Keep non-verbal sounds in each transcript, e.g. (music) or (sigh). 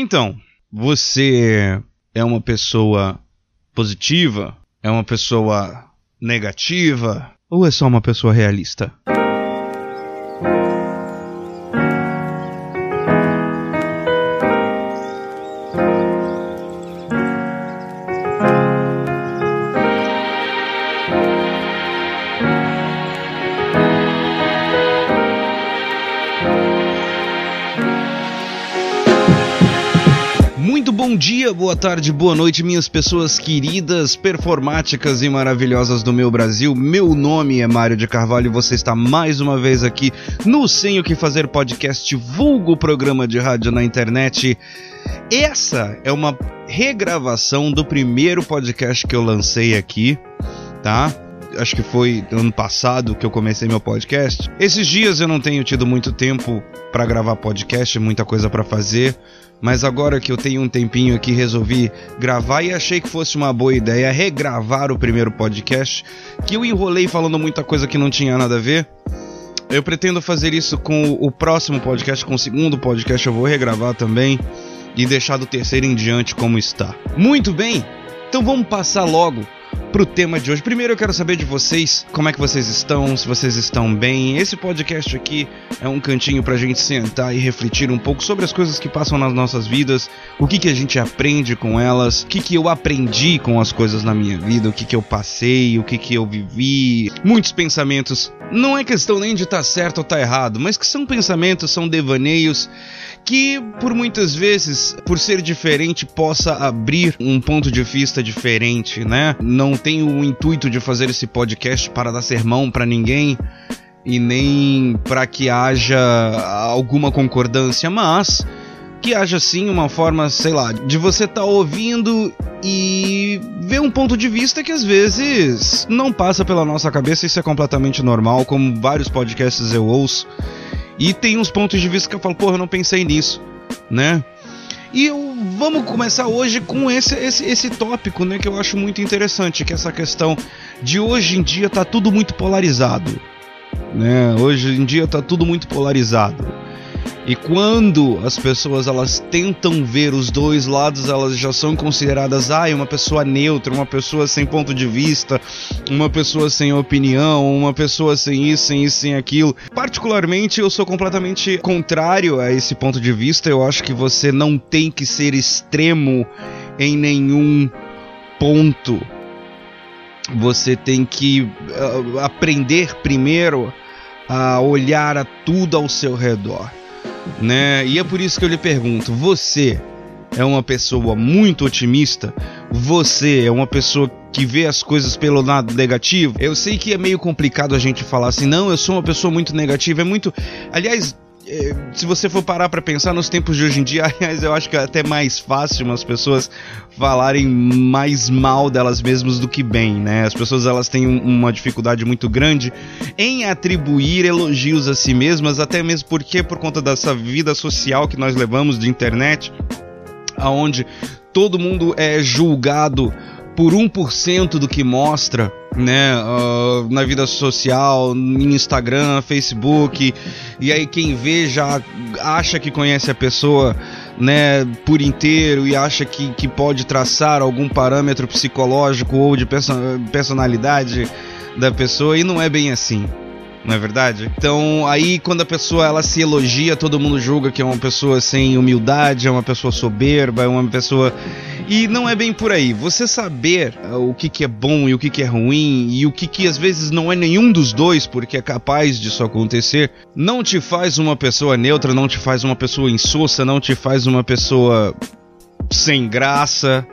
Então, você é uma pessoa positiva? É uma pessoa negativa? Ou é só uma pessoa realista? Tarde, boa noite, minhas pessoas queridas, performáticas e maravilhosas do meu Brasil. Meu nome é Mário de Carvalho e você está mais uma vez aqui no Sem o que Fazer podcast, vulgo programa de rádio na internet. Essa é uma regravação do primeiro podcast que eu lancei aqui, tá? Acho que foi ano passado que eu comecei meu podcast. Esses dias eu não tenho tido muito tempo para gravar podcast, muita coisa para fazer, mas agora que eu tenho um tempinho aqui resolvi gravar e achei que fosse uma boa ideia regravar o primeiro podcast, que eu enrolei falando muita coisa que não tinha nada a ver. Eu pretendo fazer isso com o próximo podcast, com o segundo podcast eu vou regravar também e deixar do terceiro em diante como está. Muito bem. Então vamos passar logo pro tema de hoje. Primeiro eu quero saber de vocês, como é que vocês estão, se vocês estão bem. Esse podcast aqui é um cantinho pra gente sentar e refletir um pouco sobre as coisas que passam nas nossas vidas, o que que a gente aprende com elas, o que que eu aprendi com as coisas na minha vida, o que que eu passei, o que que eu vivi. Muitos pensamentos. Não é questão nem de estar tá certo ou estar tá errado, mas que são pensamentos, são devaneios que por muitas vezes, por ser diferente, possa abrir um ponto de vista diferente, né? Não tenho o intuito de fazer esse podcast para dar sermão para ninguém e nem para que haja alguma concordância, mas que haja sim uma forma, sei lá, de você estar tá ouvindo e ver um ponto de vista que às vezes não passa pela nossa cabeça, isso é completamente normal, como vários podcasts eu ouço e tem uns pontos de vista que eu falo, porra, eu não pensei nisso, né? E eu, vamos começar hoje com esse, esse, esse tópico, né, que eu acho muito interessante, que é essa questão de hoje em dia tá tudo muito polarizado, né? Hoje em dia tá tudo muito polarizado. E quando as pessoas elas tentam ver os dois lados, elas já são consideradas ah, uma pessoa neutra, uma pessoa sem ponto de vista, uma pessoa sem opinião, uma pessoa sem isso, sem isso, sem aquilo. Particularmente, eu sou completamente contrário a esse ponto de vista. Eu acho que você não tem que ser extremo em nenhum ponto. Você tem que uh, aprender primeiro a olhar a tudo ao seu redor né? E é por isso que eu lhe pergunto: você é uma pessoa muito otimista? Você é uma pessoa que vê as coisas pelo lado negativo? Eu sei que é meio complicado a gente falar assim, não, eu sou uma pessoa muito negativa. É muito. Aliás, se você for parar para pensar nos tempos de hoje em dia, (laughs) aliás, eu acho que é até mais fácil umas pessoas falarem mais mal delas mesmas do que bem, né? As pessoas elas têm uma dificuldade muito grande em atribuir elogios a si mesmas, até mesmo porque por conta dessa vida social que nós levamos de internet, aonde todo mundo é julgado por 1% do que mostra, né, uh, na vida social, no Instagram, Facebook, e aí quem vê já acha que conhece a pessoa, né, por inteiro e acha que, que pode traçar algum parâmetro psicológico ou de personalidade da pessoa e não é bem assim não é verdade? Então, aí quando a pessoa ela se elogia, todo mundo julga que é uma pessoa sem humildade, é uma pessoa soberba, é uma pessoa e não é bem por aí. Você saber uh, o que, que é bom e o que, que é ruim e o que, que às vezes não é nenhum dos dois, porque é capaz disso acontecer, não te faz uma pessoa neutra, não te faz uma pessoa insossa, não te faz uma pessoa sem graça,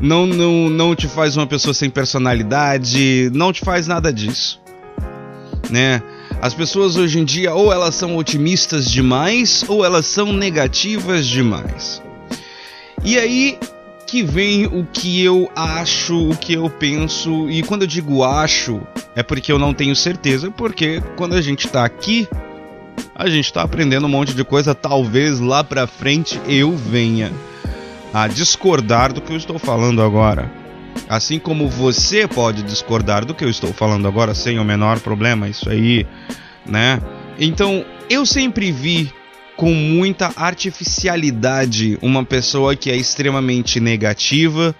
não, não, não te faz uma pessoa sem personalidade, não te faz nada disso. Né? As pessoas hoje em dia ou elas são otimistas demais ou elas são negativas demais. E aí que vem o que eu acho, o que eu penso, e quando eu digo acho, é porque eu não tenho certeza, porque quando a gente tá aqui, a gente tá aprendendo um monte de coisa, talvez lá pra frente eu venha a discordar do que eu estou falando agora. Assim como você pode discordar do que eu estou falando agora sem o menor problema, isso aí, né? Então, eu sempre vi com muita artificialidade uma pessoa que é extremamente negativa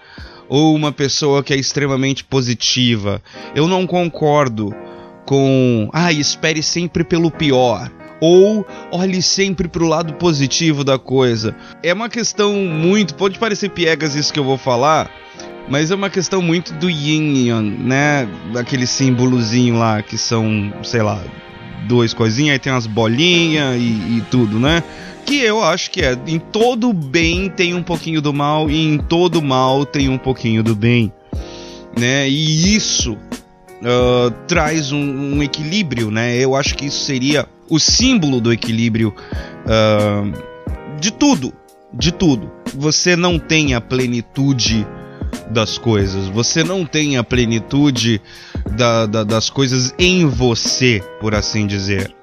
ou uma pessoa que é extremamente positiva. Eu não concordo com, ah, espere sempre pelo pior ou olhe sempre para o lado positivo da coisa. É uma questão muito, pode parecer piegas isso que eu vou falar, mas é uma questão muito do yin yang, né? Aquele símbolozinho lá que são, sei lá, duas coisinhas, aí tem umas bolinhas e, e tudo, né? Que eu acho que é em todo bem tem um pouquinho do mal e em todo mal tem um pouquinho do bem, né? E isso uh, traz um, um, equilíbrio, né? Eu acho que isso seria o símbolo do equilíbrio uh, de tudo, de tudo. Você não tem a plenitude das coisas, você não tem a plenitude da, da, das coisas em você, por assim dizer.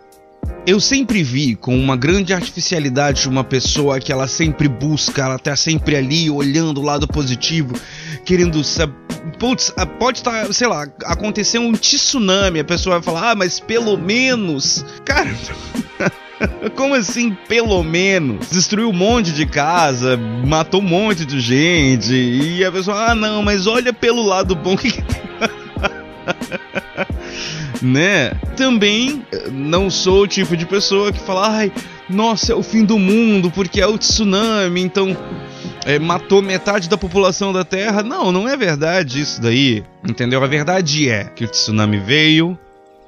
Eu sempre vi com uma grande artificialidade uma pessoa que ela sempre busca, ela tá sempre ali olhando o lado positivo, querendo saber. Putz, pode estar, tá, sei lá, acontecer um tsunami, a pessoa vai falar, ah, mas pelo menos. Cara. (laughs) Como assim, pelo menos? Destruiu um monte de casa, matou um monte de gente, e a pessoa, ah, não, mas olha pelo lado bom que. (laughs) (laughs) né? Também não sou o tipo de pessoa que fala, ai, nossa, é o fim do mundo porque é o tsunami, então é, matou metade da população da Terra. Não, não é verdade isso daí, entendeu? A verdade é que o tsunami veio,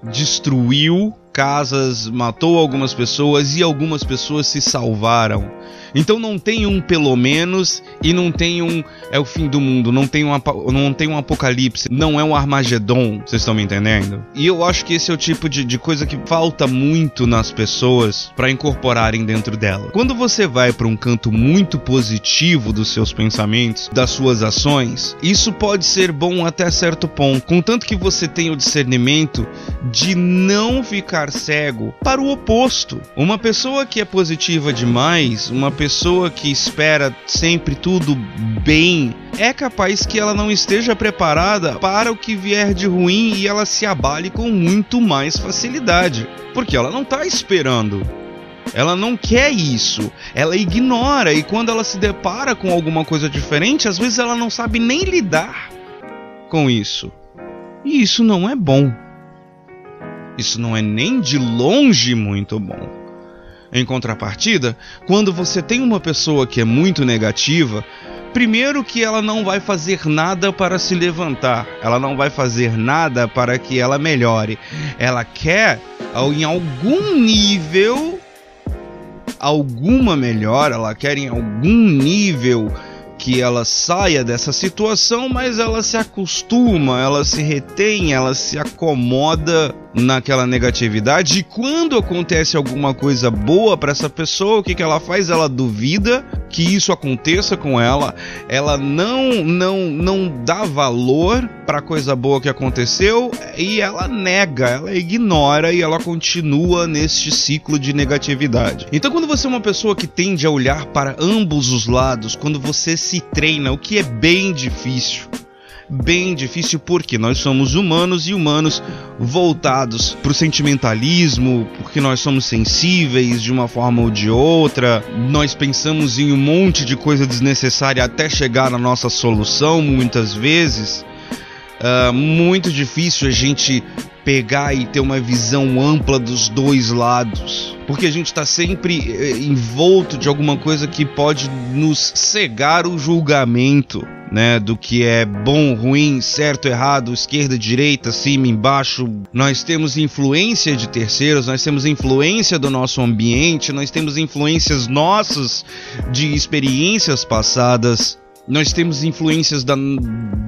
destruiu casas, matou algumas pessoas e algumas pessoas se salvaram. Então não tem um pelo menos e não tem um é o fim do mundo, não tem um, não tem um apocalipse, não é um Armagedon, vocês estão me entendendo? E eu acho que esse é o tipo de, de coisa que falta muito nas pessoas para incorporarem dentro dela. Quando você vai para um canto muito positivo dos seus pensamentos, das suas ações, isso pode ser bom até certo ponto, contanto que você tenha o discernimento de não ficar cego para o oposto. Uma pessoa que é positiva demais, uma pessoa que espera sempre tudo bem, é capaz que ela não esteja preparada para o que vier de ruim e ela se abale com muito mais facilidade, porque ela não está esperando. Ela não quer isso, ela ignora e quando ela se depara com alguma coisa diferente, às vezes ela não sabe nem lidar com isso. E isso não é bom. Isso não é nem de longe muito bom. Em contrapartida, quando você tem uma pessoa que é muito negativa, primeiro que ela não vai fazer nada para se levantar, ela não vai fazer nada para que ela melhore. Ela quer, em algum nível, alguma melhora, ela quer em algum nível que ela saia dessa situação, mas ela se acostuma, ela se retém, ela se acomoda naquela negatividade. E quando acontece alguma coisa boa para essa pessoa, o que, que ela faz? Ela duvida que isso aconteça com ela. Ela não não não dá valor para coisa boa que aconteceu e ela nega, ela ignora e ela continua neste ciclo de negatividade. Então, quando você é uma pessoa que tende a olhar para ambos os lados, quando você se treina, o que é bem difícil, bem difícil porque nós somos humanos e humanos voltados para o sentimentalismo, porque nós somos sensíveis de uma forma ou de outra, nós pensamos em um monte de coisa desnecessária até chegar na nossa solução muitas vezes. Uh, muito difícil a gente pegar e ter uma visão ampla dos dois lados. Porque a gente está sempre eh, envolto de alguma coisa que pode nos cegar o julgamento, né? Do que é bom, ruim, certo, errado, esquerda, direita, cima, embaixo. Nós temos influência de terceiros, nós temos influência do nosso ambiente, nós temos influências nossas de experiências passadas nós temos influências da,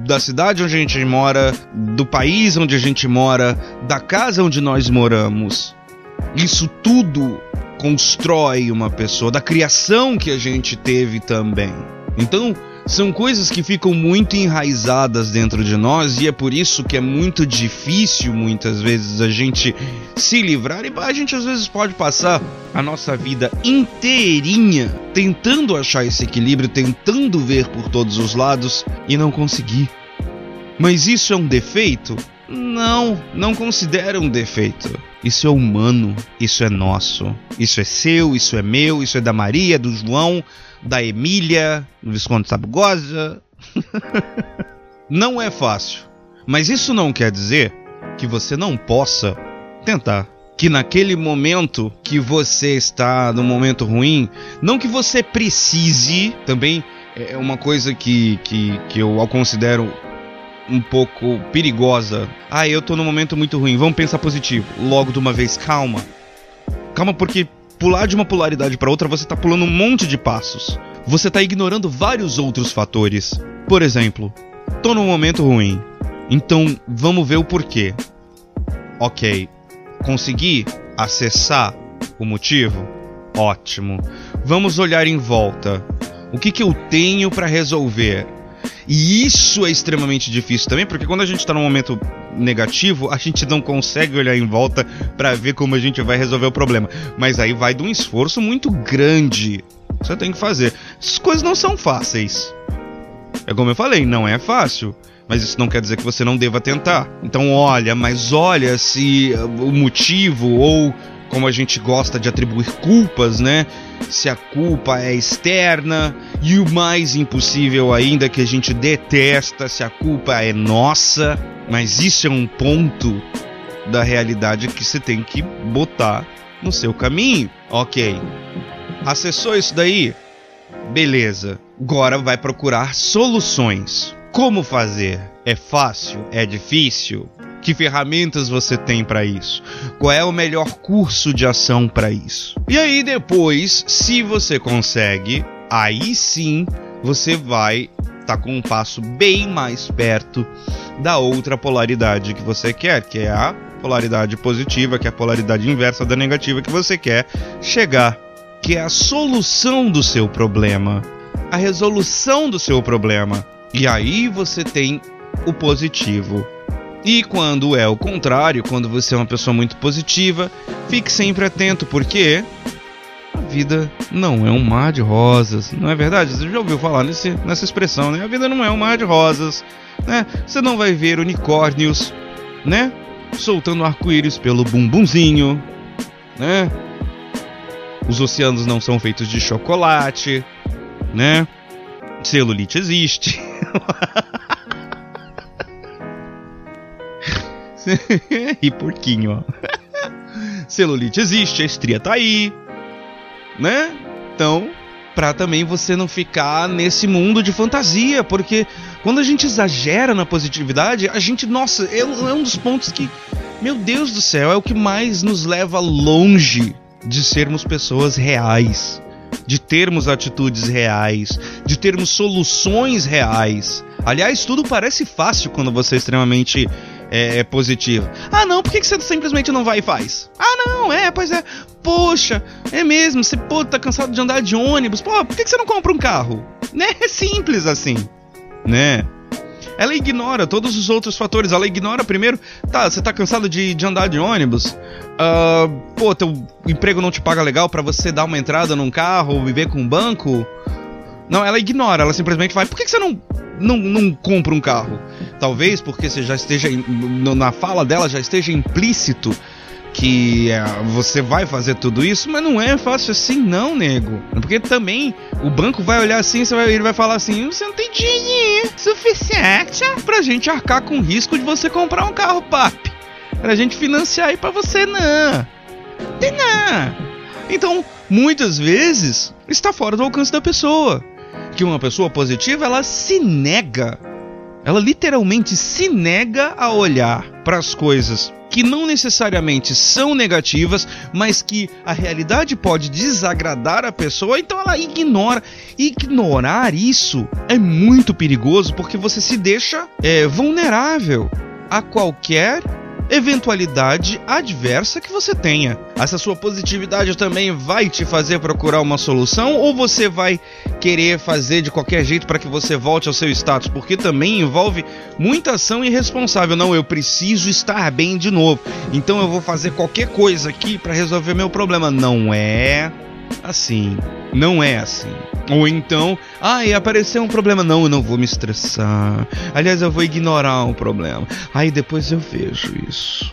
da cidade onde a gente mora, do país onde a gente mora, da casa onde nós moramos. Isso tudo constrói uma pessoa, da criação que a gente teve também. Então, são coisas que ficam muito enraizadas dentro de nós e é por isso que é muito difícil muitas vezes a gente se livrar e a gente às vezes pode passar a nossa vida inteirinha tentando achar esse equilíbrio, tentando ver por todos os lados e não conseguir. Mas isso é um defeito? Não, não considera um defeito. Isso é humano, isso é nosso. Isso é seu, isso é meu, isso é da Maria, do João, da Emília, do Visconde Sabugosa. (laughs) não é fácil. Mas isso não quer dizer que você não possa tentar. Que naquele momento que você está no momento ruim, não que você precise, também é uma coisa que, que, que eu considero um pouco perigosa. Ah, eu tô num momento muito ruim, vamos pensar positivo. Logo de uma vez, calma. Calma, porque pular de uma polaridade para outra, você tá pulando um monte de passos. Você tá ignorando vários outros fatores. Por exemplo, tô num momento ruim. Então, vamos ver o porquê. Ok, consegui acessar o motivo? Ótimo. Vamos olhar em volta. O que, que eu tenho para resolver? E isso é extremamente difícil também, porque quando a gente está num momento negativo, a gente não consegue olhar em volta para ver como a gente vai resolver o problema. Mas aí vai de um esforço muito grande. Você tem que fazer. Essas coisas não são fáceis. É como eu falei, não é fácil. Mas isso não quer dizer que você não deva tentar. Então olha, mas olha se o motivo ou como a gente gosta de atribuir culpas, né? Se a culpa é externa e o mais impossível ainda que a gente detesta, se a culpa é nossa, mas isso é um ponto da realidade que você tem que botar no seu caminho. OK. Acessou isso daí? Beleza. Agora vai procurar soluções. Como fazer? É fácil? É difícil? Que ferramentas você tem para isso? Qual é o melhor curso de ação para isso? E aí depois, se você consegue, aí sim você vai estar tá com um passo bem mais perto da outra polaridade que você quer, que é a polaridade positiva, que é a polaridade inversa da negativa que você quer chegar, que é a solução do seu problema, a resolução do seu problema. E aí você tem o positivo. E quando é o contrário, quando você é uma pessoa muito positiva, fique sempre atento, porque a vida não é um mar de rosas, não é verdade? Você já ouviu falar nesse, nessa expressão, né? A vida não é um mar de rosas, né? Você não vai ver unicórnios, né? Soltando arco-íris pelo bumbumzinho, né? Os oceanos não são feitos de chocolate, né? Celulite existe. (laughs) (laughs) e porquinho, ó. (laughs) Celulite existe, a estria tá aí, né? Então, pra também você não ficar nesse mundo de fantasia, porque quando a gente exagera na positividade, a gente, nossa, é, é um dos pontos que, meu Deus do céu, é o que mais nos leva longe de sermos pessoas reais de termos atitudes reais, de termos soluções reais. Aliás, tudo parece fácil quando você é extremamente é, é positivo. Ah, não, por que você simplesmente não vai e faz? Ah, não, é, pois é. Poxa, é mesmo, você pô, tá cansado de andar de ônibus. Pô, por que você não compra um carro? (laughs) Né? É simples assim, né? ela ignora todos os outros fatores. Ela ignora primeiro, tá, você tá cansado de, de andar de ônibus? Uh, pô, teu emprego não te paga legal para você dar uma entrada num carro viver com um banco? Não, ela ignora, ela simplesmente vai. Por que, que você não, não, não compra um carro? Talvez porque você já esteja. Na fala dela já esteja implícito que é, você vai fazer tudo isso, mas não é fácil assim, não, nego. Porque também o banco vai olhar assim, vai, ele vai falar assim: você não tem dinheiro suficiente pra gente arcar com o risco de você comprar um carro, papi. Pra gente financiar aí pra você, não. Tem não. Então, muitas vezes, está fora do alcance da pessoa. Que uma pessoa positiva, ela se nega. Ela literalmente se nega a olhar para as coisas que não necessariamente são negativas, mas que a realidade pode desagradar a pessoa, então ela ignora. Ignorar isso é muito perigoso porque você se deixa é, vulnerável a qualquer eventualidade adversa que você tenha. Essa sua positividade também vai te fazer procurar uma solução ou você vai querer fazer de qualquer jeito para que você volte ao seu status? Porque também envolve muita ação irresponsável. Não, eu preciso estar bem de novo. Então eu vou fazer qualquer coisa aqui para resolver meu problema. Não é assim. Não é assim. Ou então, ai, apareceu um problema. Não, eu não vou me estressar. Aliás, eu vou ignorar o problema. Aí depois eu vejo isso.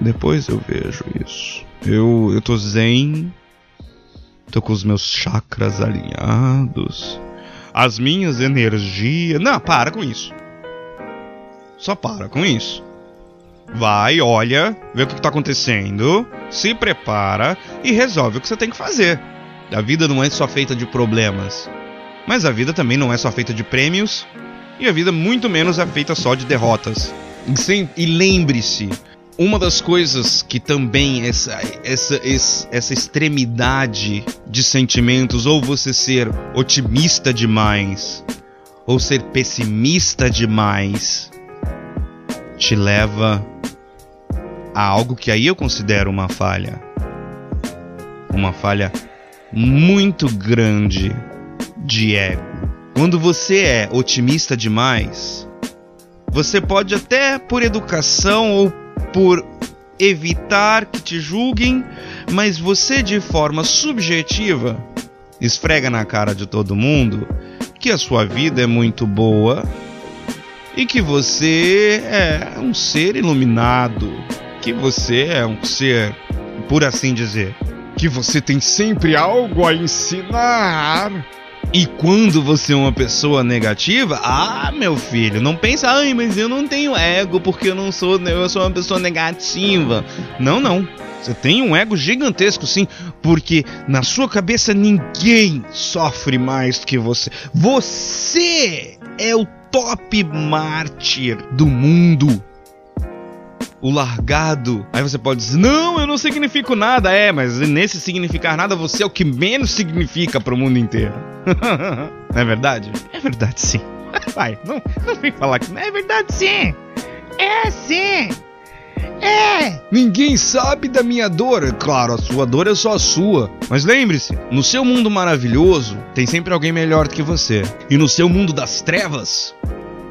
Depois eu vejo isso. Eu, eu tô zen. Tô com os meus chakras alinhados. As minhas energias. Não, para com isso. Só para com isso. Vai, olha, vê o que está acontecendo, se prepara e resolve o que você tem que fazer. A vida não é só feita de problemas, mas a vida também não é só feita de prêmios e a vida muito menos é feita só de derrotas. E lembre-se, uma das coisas que também essa, essa, essa extremidade de sentimentos, ou você ser otimista demais, ou ser pessimista demais, te leva a algo que aí eu considero uma falha. Uma falha muito grande de ego. Quando você é otimista demais, você pode até por educação ou por evitar que te julguem, mas você de forma subjetiva esfrega na cara de todo mundo que a sua vida é muito boa e que você é um ser iluminado, que você é um ser, por assim dizer, que você tem sempre algo a ensinar. E quando você é uma pessoa negativa, ah, meu filho, não pensa, ai, mas eu não tenho ego porque eu não sou, eu sou uma pessoa negativa. Não, não. Você tem um ego gigantesco, sim, porque na sua cabeça ninguém sofre mais que você. Você é o top mártir do mundo o largado. Aí você pode dizer: Não, eu não significo nada. É, mas nesse significar nada, você é o que menos significa para o mundo inteiro. (laughs) não é verdade? É verdade, sim. (laughs) Vai, não, não vem falar que não é verdade, sim. É sim. É! Ninguém sabe da minha dor. Claro, a sua dor é só a sua. Mas lembre-se, no seu mundo maravilhoso, tem sempre alguém melhor do que você. E no seu mundo das trevas,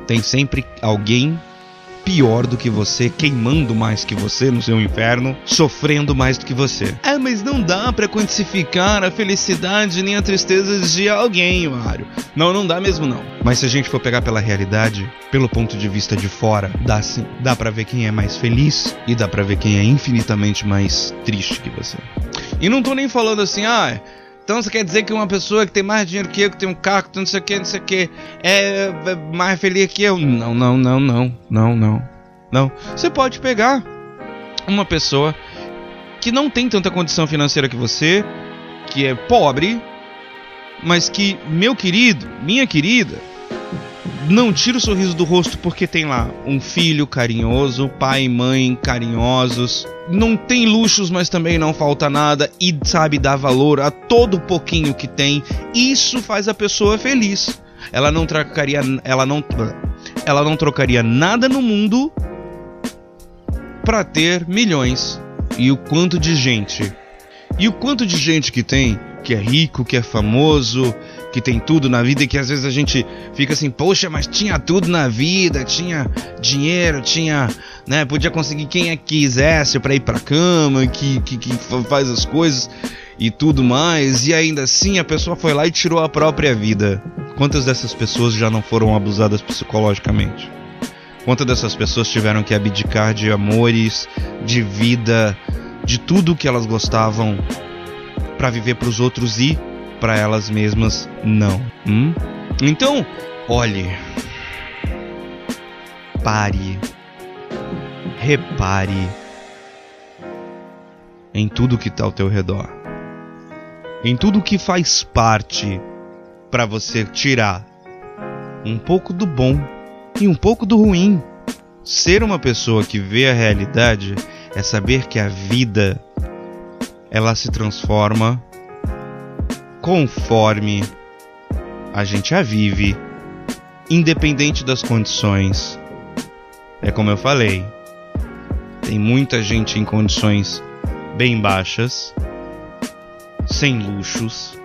tem sempre alguém pior do que você, queimando mais que você no seu inferno, sofrendo mais do que você. É, mas não dá para quantificar a felicidade nem a tristeza de alguém, Mário. Não, não dá mesmo não. Mas se a gente for pegar pela realidade, pelo ponto de vista de fora, dá sim. Dá para ver quem é mais feliz e dá para ver quem é infinitamente mais triste que você. E não tô nem falando assim, ah, então você quer dizer que uma pessoa que tem mais dinheiro que eu, que tem um carro, que não sei o que, não sei o que, é mais feliz que eu? Não, não, não, não, não, não, não. Você pode pegar uma pessoa que não tem tanta condição financeira que você, que é pobre, mas que, meu querido, minha querida, não tira o sorriso do rosto porque tem lá um filho carinhoso, pai e mãe carinhosos. Não tem luxos, mas também não falta nada e sabe dar valor a todo pouquinho que tem. Isso faz a pessoa feliz. Ela não trocaria, ela não, ela não trocaria nada no mundo para ter milhões. E o quanto de gente, e o quanto de gente que tem, que é rico, que é famoso, que tem tudo na vida e que às vezes a gente fica assim, poxa, mas tinha tudo na vida, tinha dinheiro, tinha, né, podia conseguir quem é que quisesse para ir para cama, que, que, que faz as coisas e tudo mais, e ainda assim a pessoa foi lá e tirou a própria vida. Quantas dessas pessoas já não foram abusadas psicologicamente? Quantas dessas pessoas tiveram que abdicar de amores, de vida, de tudo que elas gostavam para viver para os outros e para elas mesmas não. Hum? Então, olhe, pare, repare em tudo que está ao teu redor, em tudo que faz parte para você tirar um pouco do bom e um pouco do ruim. Ser uma pessoa que vê a realidade é saber que a vida ela se transforma conforme a gente a vive, independente das condições. É como eu falei, tem muita gente em condições bem baixas, sem luxos,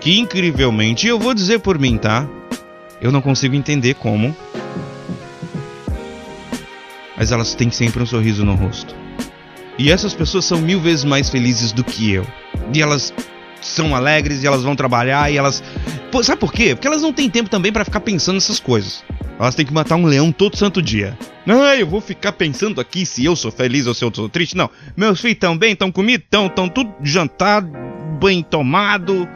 que incrivelmente, e eu vou dizer por mim, tá? Eu não consigo entender como, mas elas têm sempre um sorriso no rosto. E essas pessoas são mil vezes mais felizes do que eu. E elas são alegres e elas vão trabalhar e elas. Pô, sabe por quê? Porque elas não têm tempo também para ficar pensando nessas coisas. Elas têm que matar um leão todo santo dia. Ah, eu vou ficar pensando aqui se eu sou feliz ou se eu sou triste. Não. Meus filhos estão bem, estão comidos, estão tão tudo jantado, banho tomado,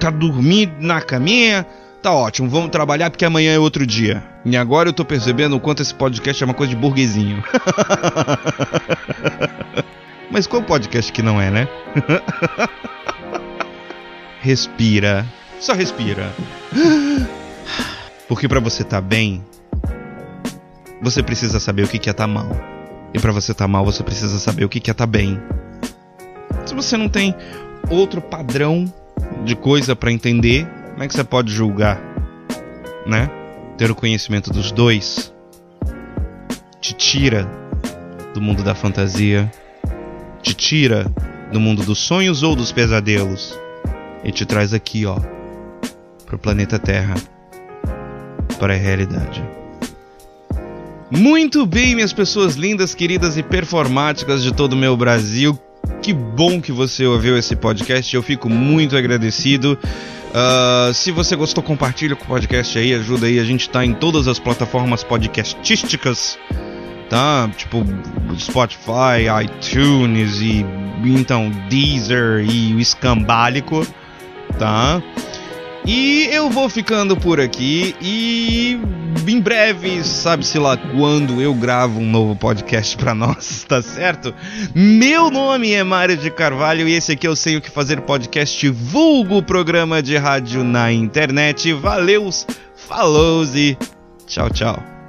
tá dormindo na caminha. Tá ótimo, vamos trabalhar porque amanhã é outro dia. E agora eu tô percebendo o quanto esse podcast é uma coisa de burguesinho. (laughs) Mas qual podcast que não é, né? (laughs) respira. Só respira. Porque para você tá bem, você precisa saber o que é tá mal. E para você tá mal, você precisa saber o que é tá bem. Se você não tem outro padrão de coisa para entender, como é que você pode julgar, né? Ter o conhecimento dos dois te tira do mundo da fantasia, te tira do mundo dos sonhos ou dos pesadelos e te traz aqui, ó, pro planeta Terra, para a realidade. Muito bem, minhas pessoas lindas, queridas e performáticas de todo o meu Brasil. Que bom que você ouviu esse podcast. Eu fico muito agradecido. Uh, se você gostou, compartilha com o podcast aí, ajuda aí. A gente tá em todas as plataformas podcastísticas, tá? Tipo Spotify, iTunes e então Deezer e o Escambálico tá? E eu vou ficando por aqui e em breve, sabe-se lá quando eu gravo um novo podcast para nós, (laughs) tá certo? Meu nome é Mário de Carvalho e esse aqui eu sei o que fazer podcast vulgo programa de rádio na internet. Valeus, falou e tchau, tchau.